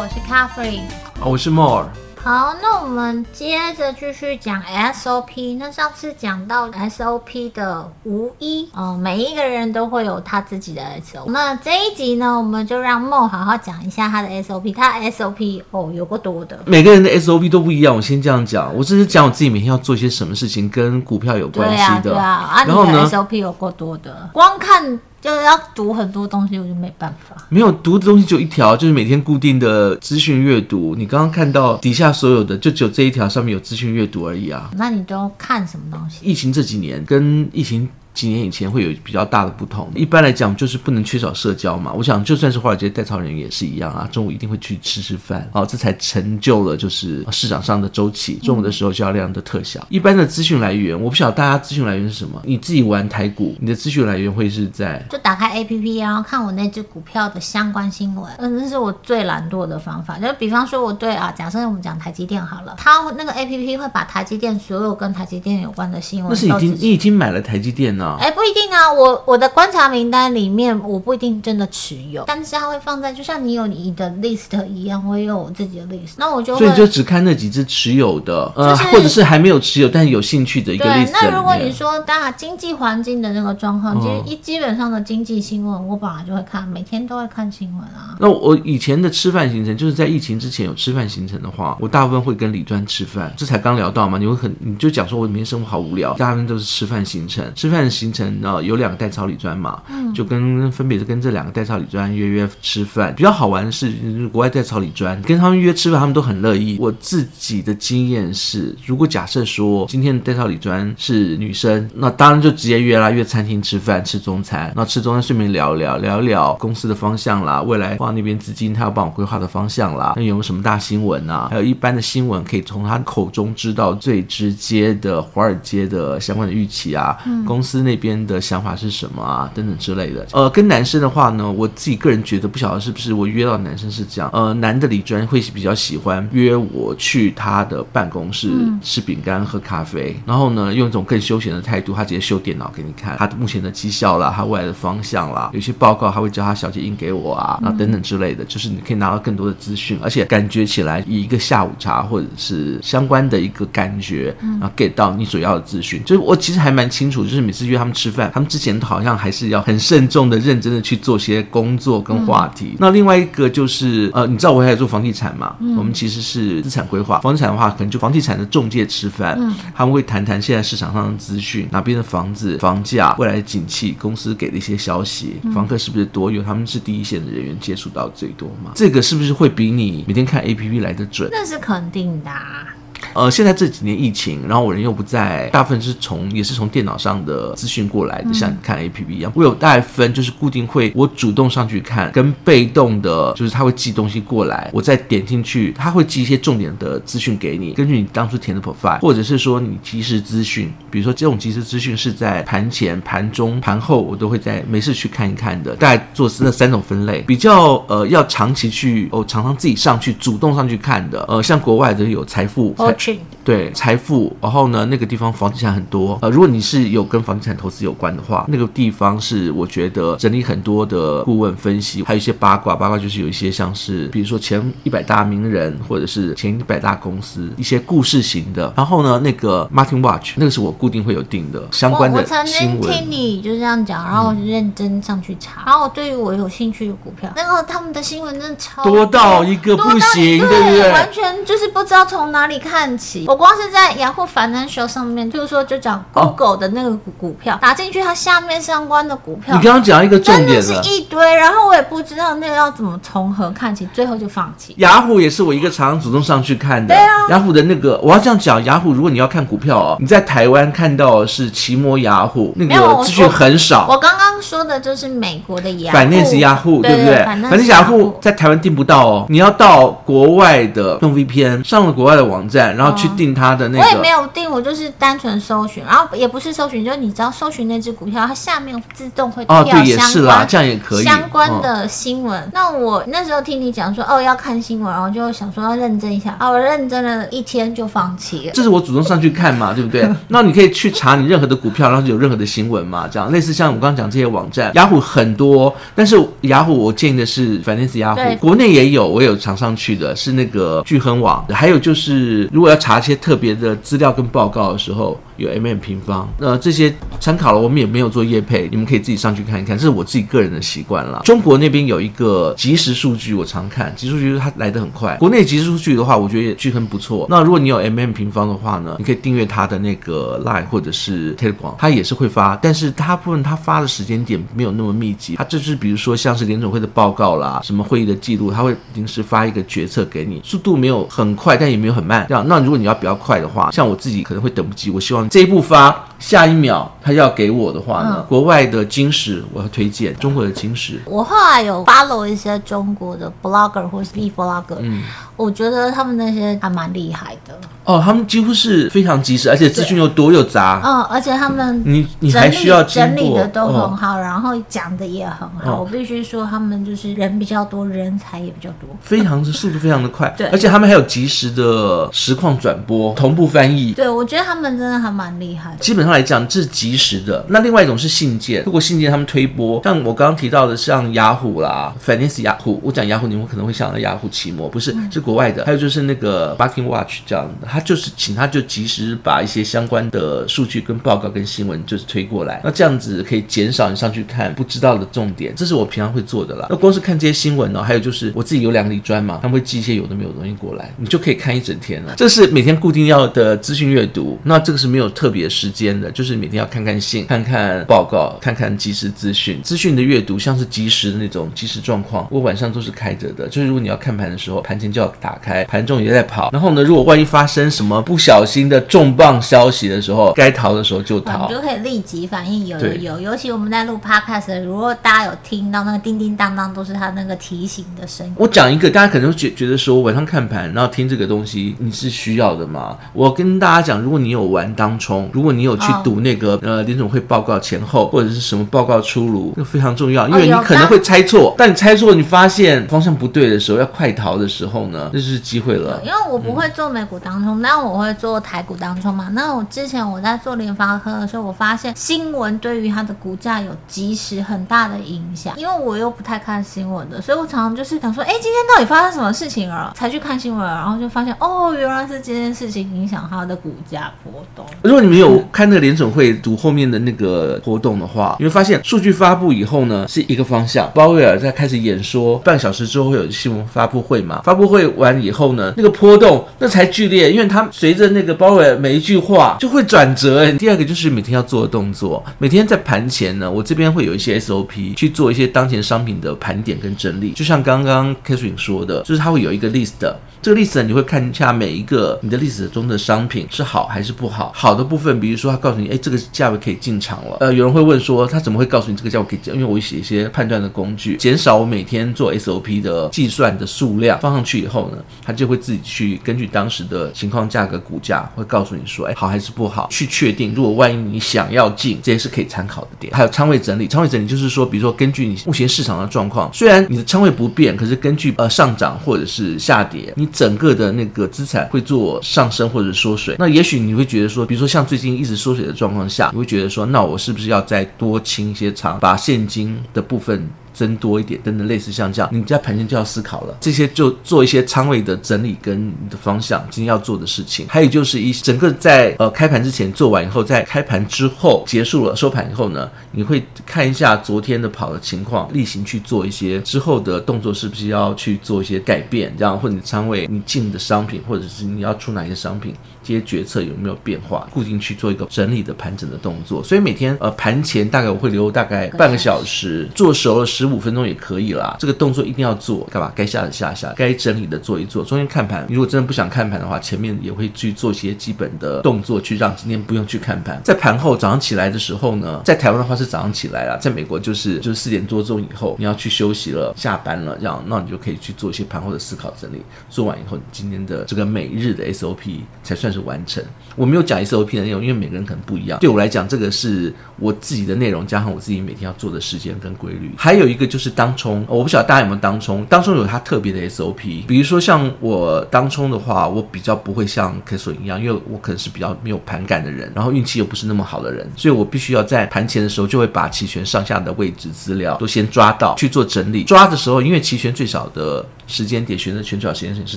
书，我是 Catherine，我是 More。好，那我们接着继续讲 SOP。那上次讲到 SOP 的无一，嗯，每一个人都会有他自己的 SOP。那这一集呢，我们就让 More 好好讲一下他的 SOP。他的 SOP 哦，有够多的。每个人的 SOP 都不一样。我先这样讲，我只是讲我自己每天要做些什么事情，跟股票有关系的。对啊，对啊。啊，然后呢，SOP 有够多的，光看。就是要读很多东西，我就没办法。没有读的东西就一条，就是每天固定的资讯阅读。你刚刚看到底下所有的，就只有这一条上面有资讯阅读而已啊。那你都看什么东西？疫情这几年跟疫情。几年以前会有比较大的不同。一般来讲，就是不能缺少社交嘛。我想，就算是华尔街代操人员也是一样啊。中午一定会去吃吃饭，哦，这才成就了就是市场上的周期。中午的时候交易量的特效。一般的资讯来源，我不晓得大家资讯来源是什么。你自己玩台股，你的资讯来源会是在就打开 APP，然后看我那只股票的相关新闻。嗯，这是我最懒惰的方法。就比方说，我对啊，假设我们讲台积电好了，它那个 APP 会把台积电所有跟台积电有关的新闻。那是已经你已经买了台积电呢？哎，不一定啊。我我的观察名单里面，我不一定真的持有，但是它会放在，就像你有你的 list 一样，我也有我自己的 list。那我就，所以就只看那几只持有的，呃，就是、或者是还没有持有但是有兴趣的一个 list。那如果你说大家经济环境的那个状况，其实一基本上的经济新闻，我本来就会看，每天都会看新闻啊。那我以前的吃饭行程，就是在疫情之前有吃饭行程的话，我大部分会跟李专吃饭。这才刚聊到嘛，你会很你就讲说我每天生活好无聊，大部分都是吃饭行程。吃饭的行程呢，有两个代操理专。嘛，就跟分别是跟这两个代操理专约约吃饭。比较好玩的是，国外代操理专跟他们约吃饭，他们都很乐意。我自己的经验是，如果假设说今天的代操理专是女生，那当然就直接约啦，约餐厅吃饭吃中餐，那吃中餐顺便聊聊聊聊公司的方向啦，未来往那边资金他要帮我规划的方向啦，那有没有什么大新闻啊？还有一般的新闻可以从他口中知道最直接的华尔街的相关的预期啊，公司那边的想法是什么啊？等等之类的，呃，跟男生的话呢，我自己个人觉得不晓得是不是我约到男生是这样，呃，男的理专会比较喜欢约我去他的办公室吃饼干、喝咖啡，然后呢，用一种更休闲的态度，他直接修电脑给你看。他目前的绩效啦，他未来的方向啦，有些报告他会叫他小姐印给我啊，啊等等之类的，就是你可以拿到更多的资讯，而且感觉起来以一个下午茶或者是相关的一个感觉，然后 get 到你所要的资讯，就是我其实还蛮清楚，就是每次约他们吃饭，他们之前好像还是。要很慎重的、认真的去做些工作跟话题。嗯、那另外一个就是，呃，你知道我还在做房地产嘛？嗯、我们其实是资产规划。房地产的话，可能就房地产的中介吃饭，嗯、他们会谈谈现在市场上的资讯，哪边的房子、房价、未来的景气、公司给的一些消息，嗯、房客是不是多？有他们是第一线的人员，接触到最多嘛。这个是不是会比你每天看 APP 来的准？那是肯定的啊。呃，现在这几年疫情，然后我人又不在，大部分是从也是从电脑上的资讯过来的，像你看 APP 一样。我有大概分，就是固定会我主动上去看，跟被动的，就是他会寄东西过来，我再点进去，他会寄一些重点的资讯给你，根据你当初填的 profile，或者是说你即时资讯，比如说这种即时资讯是在盘前、盘中、盘后，我都会在没事去看一看的。大概做那三种分类，比较呃要长期去哦，常常自己上去主动上去看的，呃，像国外的有财富。watching 对财富，然后呢，那个地方房地产很多。呃，如果你是有跟房地产投资有关的话，那个地方是我觉得整理很多的顾问分析，还有一些八卦。八卦就是有一些像是，比如说前一百大名人，或者是前一百大公司一些故事型的。然后呢，那个 Martin Watch 那个是我固定会有定的相关的新闻。我曾经听你就是这样讲，然后我就认真上去查。嗯、然后我对于我有兴趣的股票，那个他们的新闻真的超多，多到一个不行，对不对？完全就是不知道从哪里看起。我光是在雅虎 Financial 上面，就是说就讲 Google 的那个股票，哦、打进去它下面相关的股票。你刚刚讲一个重点是一堆，然后我也不知道那个要怎么从何看起，最后就放弃。雅虎也是我一个常常主动上去看的。对啊，雅虎的那个我要这样讲，雅虎如果你要看股票哦，你在台湾看到的是奇摩雅虎，那个资讯很少。我刚刚说的就是美国的雅虎，反正是雅虎，对不对？反正雅虎在台湾订不到哦，你要到国外的用 VPN 上了国外的网站，然后去。定它的那个。我也没有定，我就是单纯搜寻，然后也不是搜寻，就是你只要搜寻那只股票，它下面自动会跳相关、哦、对，也是啦，这样也可以相关的新闻。哦、那我那时候听你讲说哦要看新闻，然后就想说要认真一下，啊，我认真了一天就放弃了。这是我主动上去看嘛，对不对？那你可以去查你任何的股票，然后有任何的新闻嘛，这样类似像我刚刚讲这些网站，雅虎很多，但是雅虎我建议的是 Finance 雅虎，国内也有，我有常上去的是那个聚亨网，还有就是如果要查一些特别的资料跟报告的时候。有 MM 平方，呃，这些参考了，我们也没有做业配，你们可以自己上去看一看，这是我自己个人的习惯了。中国那边有一个即时数据，我常看，即时数据它来得很快。国内即时数据的话，我觉得也巨亨不错。那如果你有 MM 平方的话呢，你可以订阅它的那个 Line 或者是 Telegram，它也是会发，但是大部分它发的时间点没有那么密集。它就是比如说像是联总会的报告啦，什么会议的记录，它会临时发一个决策给你，速度没有很快，但也没有很慢。这样，那如果你要比较快的话，像我自己可能会等不及，我希望。这一步发，下一秒他要给我的话呢？嗯、国外的金石我要推荐，中国的金石。我后来有 follow 一些中国的 blogger 或是 B blogger，嗯，我觉得他们那些还蛮厉害的。哦，他们几乎是非常及时，而且资讯又多又杂。嗯，而且他们你你还需要整理的都很好，哦、然后讲的也很好。哦、我必须说，他们就是人比较多，人才也比较多，非常的速度非常的快。对，而且他们还有及时的实况转播、同步翻译。对，我觉得他们真的还蛮厉害的。基本上来讲，这是及时的。那另外一种是信件，如果信件他们推播，像我刚刚提到的，像雅虎啦，Finance 雅虎，我讲雅虎，你们可能会想到雅虎奇摩，不是，是国外的。还有就是那个 Barking Watch 这样的。他就是请他就及时把一些相关的数据跟报告跟新闻就是推过来，那这样子可以减少你上去看不知道的重点，这是我平常会做的啦。那光是看这些新闻呢，还有就是我自己有两个理专嘛，他们会寄一些有的没有的东西过来，你就可以看一整天了。这是每天固定要的资讯阅读，那这个是没有特别时间的，就是每天要看看信、看看报告、看看即时资讯。资讯的阅读像是即时的那种即时状况，我晚上都是开着的，就是如果你要看盘的时候，盘前就要打开，盘中也在跑。然后呢，如果万一发生什么不小心的重磅消息的时候，该逃的时候就逃，你就可以立即反应。有有有，尤其我们在录 podcast，如果大家有听到那个叮叮当当，都是他那个提醒的声音。我讲一个，大家可能觉觉得说晚上看盘，然后听这个东西，你是需要的吗？我跟大家讲，如果你有玩当冲，如果你有去读那个、oh. 呃联总会报告前后或者是什么报告出炉，那非常重要，因为你可能会猜错，oh, 但你猜错，你发现方向不对的时候，要快逃的时候呢，这就是机会了。因为我不会做美股当冲，但、嗯、我会做台股当冲嘛。那我之前我在做联发科的时候，我发现新闻对于它的股价有即时很大的影响。因为我又不太看新闻的，所以我常常就是想说，哎，今天到底发生什么事情了？才去看新闻，然后就发现，哦，原来是这件事情影响它的股价波动。如果你没有看那个联准会读后面的那个波动的话，你会发现数据发布以后呢，是一个方向。鲍威尔在开始演说，半小时之后会有新闻发布会嘛？发布会完以后呢，那个波动那才剧烈，因为他随着那个鲍威尔每一句话就会转折。第二个就是每天要做的动作，每天在盘前呢，我这边会有一些 SOP 去做一些当前商品的盘点跟整理。就像刚刚 Catherine 说的，就是它会有一个 list，这个 list 你会看一下每一个你的 list 中的商品是好还是不好。好好的部分，比如说他告诉你，哎，这个价位可以进场了。呃，有人会问说，他怎么会告诉你这个价位可以进？因为我写一些判断的工具，减少我每天做 SOP 的计算的数量，放上去以后呢，他就会自己去根据当时的情况、价格、股价，会告诉你说，哎，好还是不好，去确定。如果万一你想要进，这些是可以参考的点。还有仓位整理，仓位整理就是说，比如说根据你目前市场的状况，虽然你的仓位不变，可是根据呃上涨或者是下跌，你整个的那个资产会做上升或者缩水。那也许你会觉得说，比如说像最近一直缩水的状况下，你会觉得说，那我是不是要再多清一些仓，把现金的部分。增多一点，等等，类似像这样，你在盘前就要思考了。这些就做一些仓位的整理跟你的方向，今天要做的事情。还有就是一整个在呃开盘之前做完以后，在开盘之后结束了收盘以后呢，你会看一下昨天的跑的情况，例行去做一些之后的动作，是不是要去做一些改变，这样或者你仓位你进的商品，或者是你要出哪些商品。这些决策有没有变化？固定去做一个整理的盘整的动作，所以每天呃盘前大概我会留大概半个小时，做熟了十五分钟也可以啦。这个动作一定要做，干嘛？该下的下下，该整理的做一做。中间看盘，你如果真的不想看盘的话，前面也会去做一些基本的动作，去让今天不用去看盘。在盘后早上起来的时候呢，在台湾的话是早上起来了，在美国就是就是四点多钟以后，你要去休息了，下班了，这样那你就可以去做一些盘后的思考整理。做完以后，你今天的这个每日的 SOP 才算是完成。我没有讲 SOP 的内容，因为每个人可能不一样。对我来讲，这个是我自己的内容，加上我自己每天要做的时间跟规律。还有一个就是当冲，我不晓得大家有没有当冲，当冲有它特别的 SOP。比如说像我当冲的话，我比较不会像 K 一样，因为我可能是比较没有盘感的人，然后运气又不是那么好的人，所以我必须要在盘前的时候就会把期权上下的位置资料都先抓到去做整理。抓的时候，因为期权最少的时间点选择权最少时间点是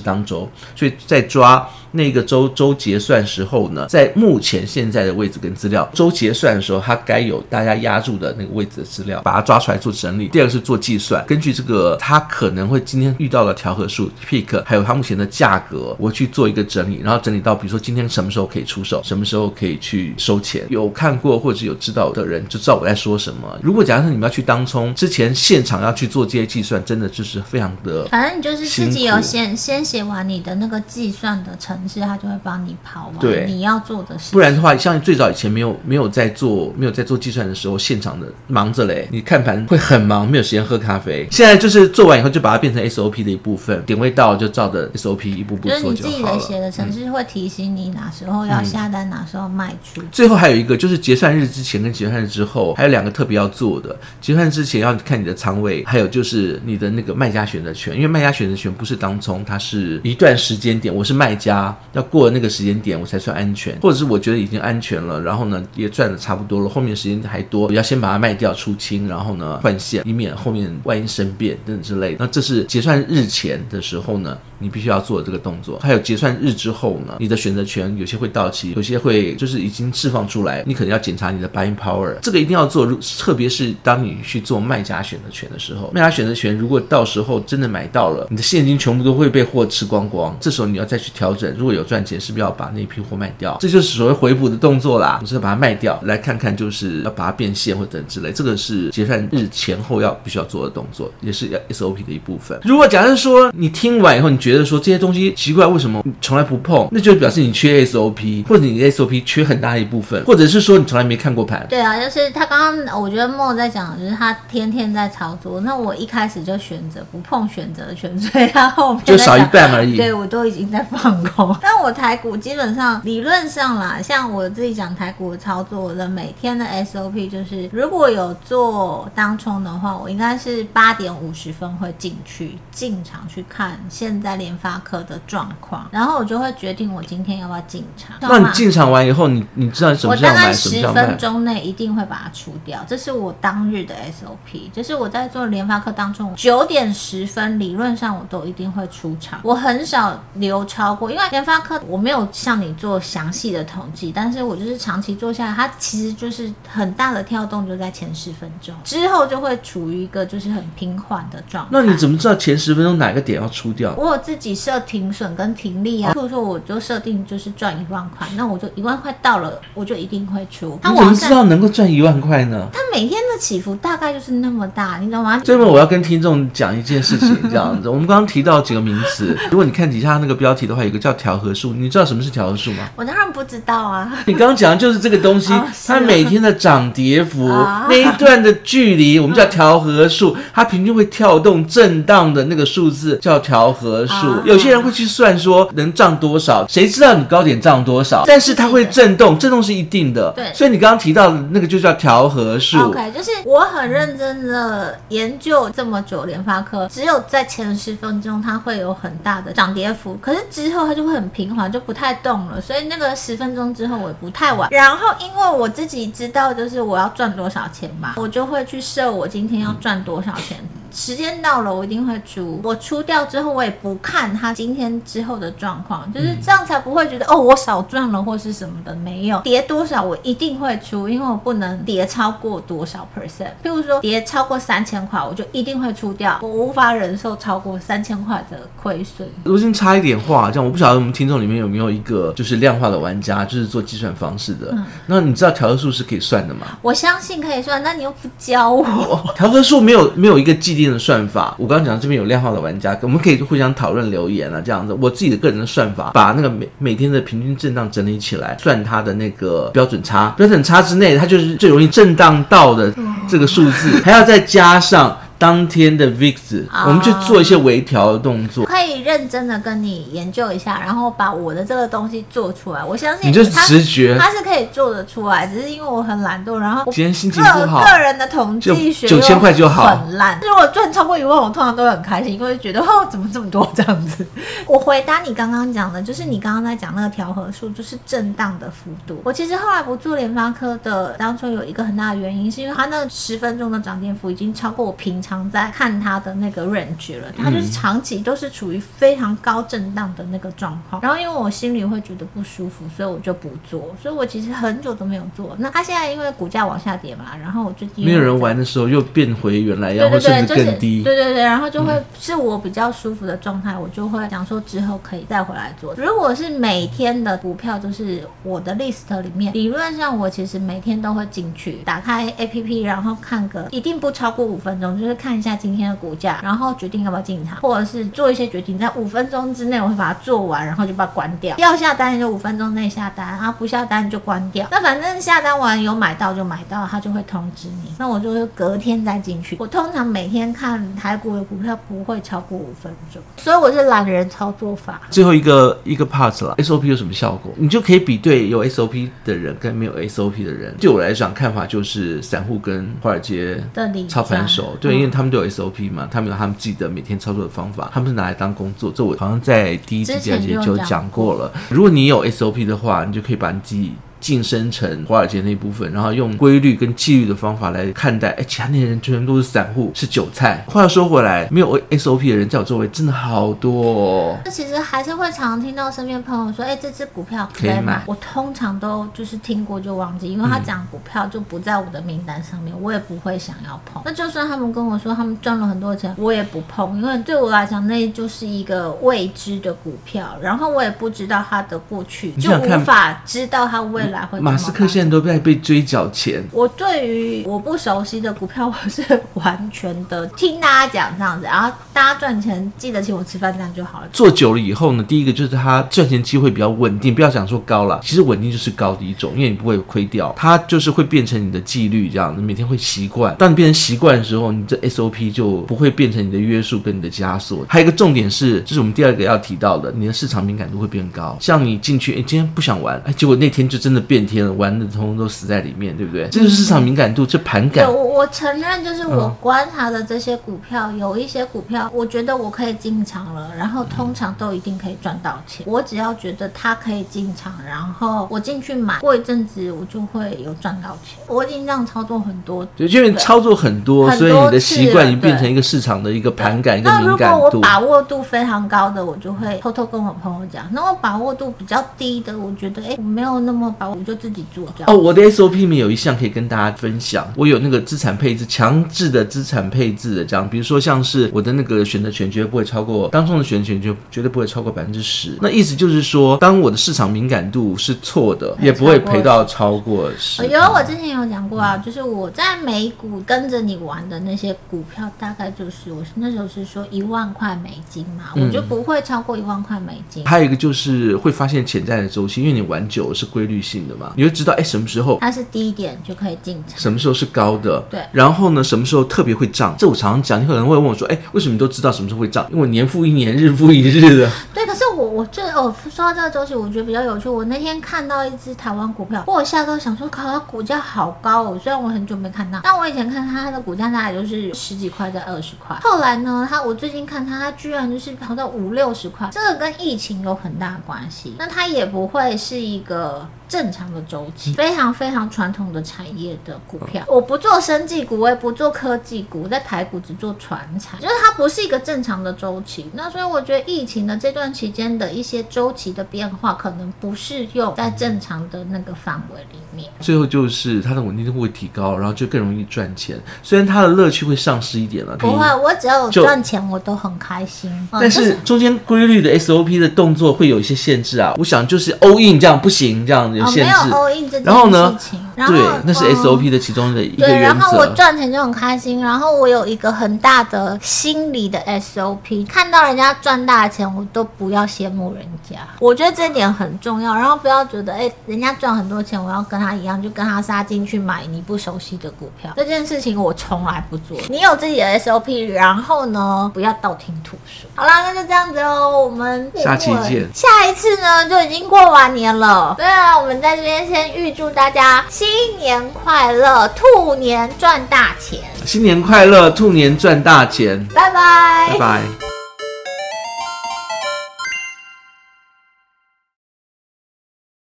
当周，所以在抓那个周周结算时候呢，在目前现在的位置跟资料，周结算的时候，它该有大家压住的那个位置的资料，把它抓出来做整理。第二个是做计算，根据这个他可能会今天遇到的调和数 peak，还有它目前的价格，我去做一个整理，然后整理到比如说今天什么时候可以出手，什么时候可以去收钱。有看过或者有知道的人就知道我在说什么。如果假设你们要去当冲之前现场要去做这些计算，真的就是非常的，反正你就是自己有先先写完你的那个计算的程式，他就会帮你跑完对你要做的事。不然的话，像最早以前没有没有在做没有在做计算的时候，现场的忙着嘞，你看盘会很忙，没有时间喝咖啡。现在就是做完以后就把它变成 SOP 的一部分，点位到就照着 SOP 一步步做就好了。就是你自己的写的程式会提醒你哪时候要下单，嗯、哪时候卖出。最后还有一个就是结算日之前跟结算日之后，还有两个特别要做的。结算之前要看你的仓位，还有就是你的那个卖家选择权，因为卖家选择权不是当冲，它是一段时间点，我是卖家，要过了那个时间点我才算安全，或者是我觉得已经安全了，然后呢也赚的差不多了，后面时间还多，我要先把它卖掉出清，然后呢换线，以免后面万一生变等等之类的。那这是结算日前的时候呢，你必须要做这个动作。还有结算日之后呢，你的选择权有些会到期，有些会就是已经释放出来，你可能要检查你的 buying power，这个一定要做。如特别是当你去做卖家选择权的时候，卖家选择权如果到时候真的买到了，你的现金全部都会被货吃光光，这时候你要再去调整，如果有赚钱，是不是要把那批货卖掉？这就是所谓回补的动作啦，就是把它卖掉，来看看就是要把它变现或等之类，这个是结算日前后要必须要做的动作，也是 SOP 的一部分。如果假设说你听完以后，你觉得说这些东西奇怪，为什么你从来不碰？那就表示你缺 SOP，或者你 SOP 缺很大一部分，或者是说你从来没看过盘。对啊，就是他刚刚我觉得莫在讲，就是他天天在操作。那我一开始就选择不碰选择权，所以他后面就少一半而已。对，我都已经在放空。但我台股基本上理论上啦，像我自己讲台股的操作我的每天的 SOP 就是，如果有做当冲的话，我应该是八点五十分会进去进场去看现在联发科的状况，然后我就会决定我今天要不要进场。那你进场完以后，你你知道什么时候买？我大概十分钟内一定会把它出掉，这是我当日的 SOP，就是我在做联发科当中九点十分，理论上我都一定会出场，我很少留超过，因为联发科我没有向你做详细的统计，但是我就是长期做下来，它其实就是很大的跳动就在前十分钟之后就会处于一个就是很平缓的状态。那你怎么知道前十分钟哪个点要出掉？我有自己设停损跟停利啊，或者说我就设定就是赚一万块，那我就一万块到了，我就一定会出。你怎么知道能够赚一万块呢？它每天的起伏大概就是那么大，你懂吗？这边我要跟听众讲一件事情，这样子，我们刚刚提到几个名词，如果你看底下那个标题的话，有个叫调和数，你知道什么是调和数吗？我当然不知道啊。你刚刚讲的就是这个东西，它每天的涨跌幅那一段的距离，我们叫调和数，它平均会跳动震荡的那个数字叫调和数。有些人会去算说能涨多少，谁知道你高点涨多少？但是它会震动，震动是一定的。对，所以你刚刚提到的那个就叫调和数。OK，就是我很认真的研究这么久，联发科只有在前十分钟它会有很大的涨跌幅，可是之后它就会很平缓，就不太动了。所以那个十分钟之后我也不太玩。然后因为我自己知道就是我要赚多少钱嘛，我就会去设我今天要赚多少钱。时间到了，我一定会出。我出掉之后，我也不看他今天之后的状况，就是这样才不会觉得、嗯、哦，我少赚了或是什么的。没有跌多少，我一定会出，因为我不能跌超过多少 percent。譬如说跌超过三千块，我就一定会出掉。我无法忍受超过三千块的亏损。我先插一点话，这样我不晓得我们听众里面有没有一个就是量化的玩家，就是做计算方式的。嗯、那你知道调和数是可以算的吗？我相信可以算，那你又不教我。调和数没有没有一个既定的算法。我刚刚讲这边有量化的玩家，我们可以互相讨论留言啊，这样子。我自己的个人的算法，把那个每每天的平均震荡整理起来，算它的那个标准差，标准差之内，它就是最容易震荡到的这个数字，还要再加上。当天的 VIX，、oh, 我们去做一些微调的动作，可以认真的跟你研究一下，然后把我的这个东西做出来。我相信你就直觉，它是可以做得出来，只是因为我很懒惰，然后今天心情不好，个人的统计学九千块就好，很烂。如果赚超过一万，我通常都会很开心，因为觉得 哦，怎么这么多这样子。我回答你刚刚讲的，就是你刚刚在讲那个调和数，就是震荡的幅度。我其实后来不做联发科的，当初有一个很大的原因，是因为它那十分钟的涨跌幅已经超过我平常在看它的那个 range 了，它就是长期都是处于非常高震荡的那个状况。然后因为我心里会觉得不舒服，所以我就不做。所以我其实很久都没有做。那它现在因为股价往下跌嘛，然后我最近没有人玩的时候又变回原来样，或甚至更低。对对对，然后就会是我比较舒服的状态，我就会想说之后可以再回来做。如果是每天的股票，就是我的 list 里面，理论上我其实每天都会进去，打开 APP，然后看个一定不超过五分钟，就是看一下今天的。股价，然后决定要不要进场，或者是做一些决定，在五分钟之内我会把它做完，然后就把它关掉。要下单就五分钟内下单，啊不下单就关掉。那反正下单完有买到就买到，他就会通知你。那我就是隔天再进去。我通常每天看台股的股票不会超过五分钟，所以我是懒人操作法。最后一个一个 part 了，SOP 有什么效果？你就可以比对有 SOP 的人跟没有 SOP 的人。对我来讲，看法就是散户跟华尔街的操盘手，对，因为他们都有 SOP 嘛。他们有他们自己的每天操作的方法，他们是拿来当工作。这我好像在第一集、第二集就讲过了。如果你有 SOP 的话，你就可以把你自己。晋升成华尔街那一部分，然后用规律跟纪律的方法来看待。哎，其他那些人全都是散户，是韭菜。话又说回来，没有 SOP 的人在我周围真的好多哦。那其实还是会常听到身边朋友说：“哎，这只股票可以买。可以买。”我通常都就是听过就忘记，因为他讲股票就不在我的名单上面，我也不会想要碰。那就算他们跟我说他们赚了很多钱，我也不碰，因为对我来讲那就是一个未知的股票，然后我也不知道它的过去，就无法知道它未来。马斯克现在都在被追缴钱。我对于我不熟悉的股票，我是完全的听大家讲这样子，然后大家赚钱记得请我吃饭，这样就好了。做久了以后呢，第一个就是他赚钱机会比较稳定，不要讲说高了，其实稳定就是高的一种，因为你不会亏掉，它就是会变成你的纪律，这样你每天会习惯。当你变成习惯的时候，你这 SOP 就不会变成你的约束跟你的枷锁。还有一个重点是，这是我们第二个要提到的，你的市场敏感度会变高。像你进去，哎，今天不想玩，哎，结果那天就真的。变天了，玩的通通都死在里面，对不对？这就是市场敏感度，这盘感。我我承认，就是我观察的这些股票，嗯、有一些股票，我觉得我可以进场了，然后通常都一定可以赚到钱。我只要觉得它可以进场，然后我进去买，过一阵子我就会有赚到钱。我已经这样操作很多，对，因为操作很多，所以你的习惯已经变成一个市场的一个盘感跟敏感度。那如果我把握度非常高的，我就会偷偷跟我朋友讲；那我把握度比较低的，我觉得哎，我没有那么我就自己做这样。哦，我的 SOP 里面有一项可以跟大家分享。我有那个资产配置，强制的资产配置的这样，比如说像是我的那个选择权绝对不会超过当中的选择权就绝对不会超过百分之十。那意思就是说，当我的市场敏感度是错的，也不会赔到超过十。有，我之前有讲过啊，就是我在美股跟着你玩的那些股票，大概就是我那时候是说一万块美金嘛，我就不会超过一万块美金。还有一个就是会发现潜在的周期，因为你玩久了是规律性。的嘛，你就知道哎，什么时候它是低点就可以进场，什么时候是高的，对。然后呢，什么时候特别会涨？这我常常讲，你可能会问我说，哎，为什么你都知道什么时候会涨？因为我年复一年，日复一日的。对，可是我我最哦说到这个周期，我觉得比较有趣。我那天看到一只台湾股票，我吓到想说，靠，它股价好高哦。虽然我很久没看到，但我以前看它，它的股价大概就是十几块在二十块。后来呢，它我最近看它，它居然就是跑到五六十块。这个跟疫情有很大关系。那它也不会是一个。正常的周期，非常非常传统的产业的股票，我不做生技股，我也不做科技股，在台股只做传产，就是它不是一个正常的周期。那所以我觉得疫情的这段期间的一些周期的变化，可能不适用在正常的那个范围里面。最后就是它的稳定度会提高，然后就更容易赚钱。虽然它的乐趣会丧失一点了，不会，我只要有赚钱，我都很开心。但是中间规律的 SOP 的动作会有一些限制啊。我想就是 all in 这样不行，这样。哦，没有 all in 这件事情。然后呢？然后对，那是 SOP 的其中的一个原则。对，然后我赚钱就很开心。然后我有一个很大的心理的 SOP，看到人家赚大钱，我都不要羡慕人家。我觉得这一点很重要。然后不要觉得，哎，人家赚很多钱，我要跟他一样，就跟他杀进去买你不熟悉的股票。这件事情我从来不做。你有自己的 SOP，然后呢，不要道听途说。好啦，那就这样子哦。我们下期见。下一次呢，就已经过完年了。对啊，我们在这边先预祝大家新年快乐，兔年赚大钱。新年快乐，兔年赚大钱。拜拜，拜拜。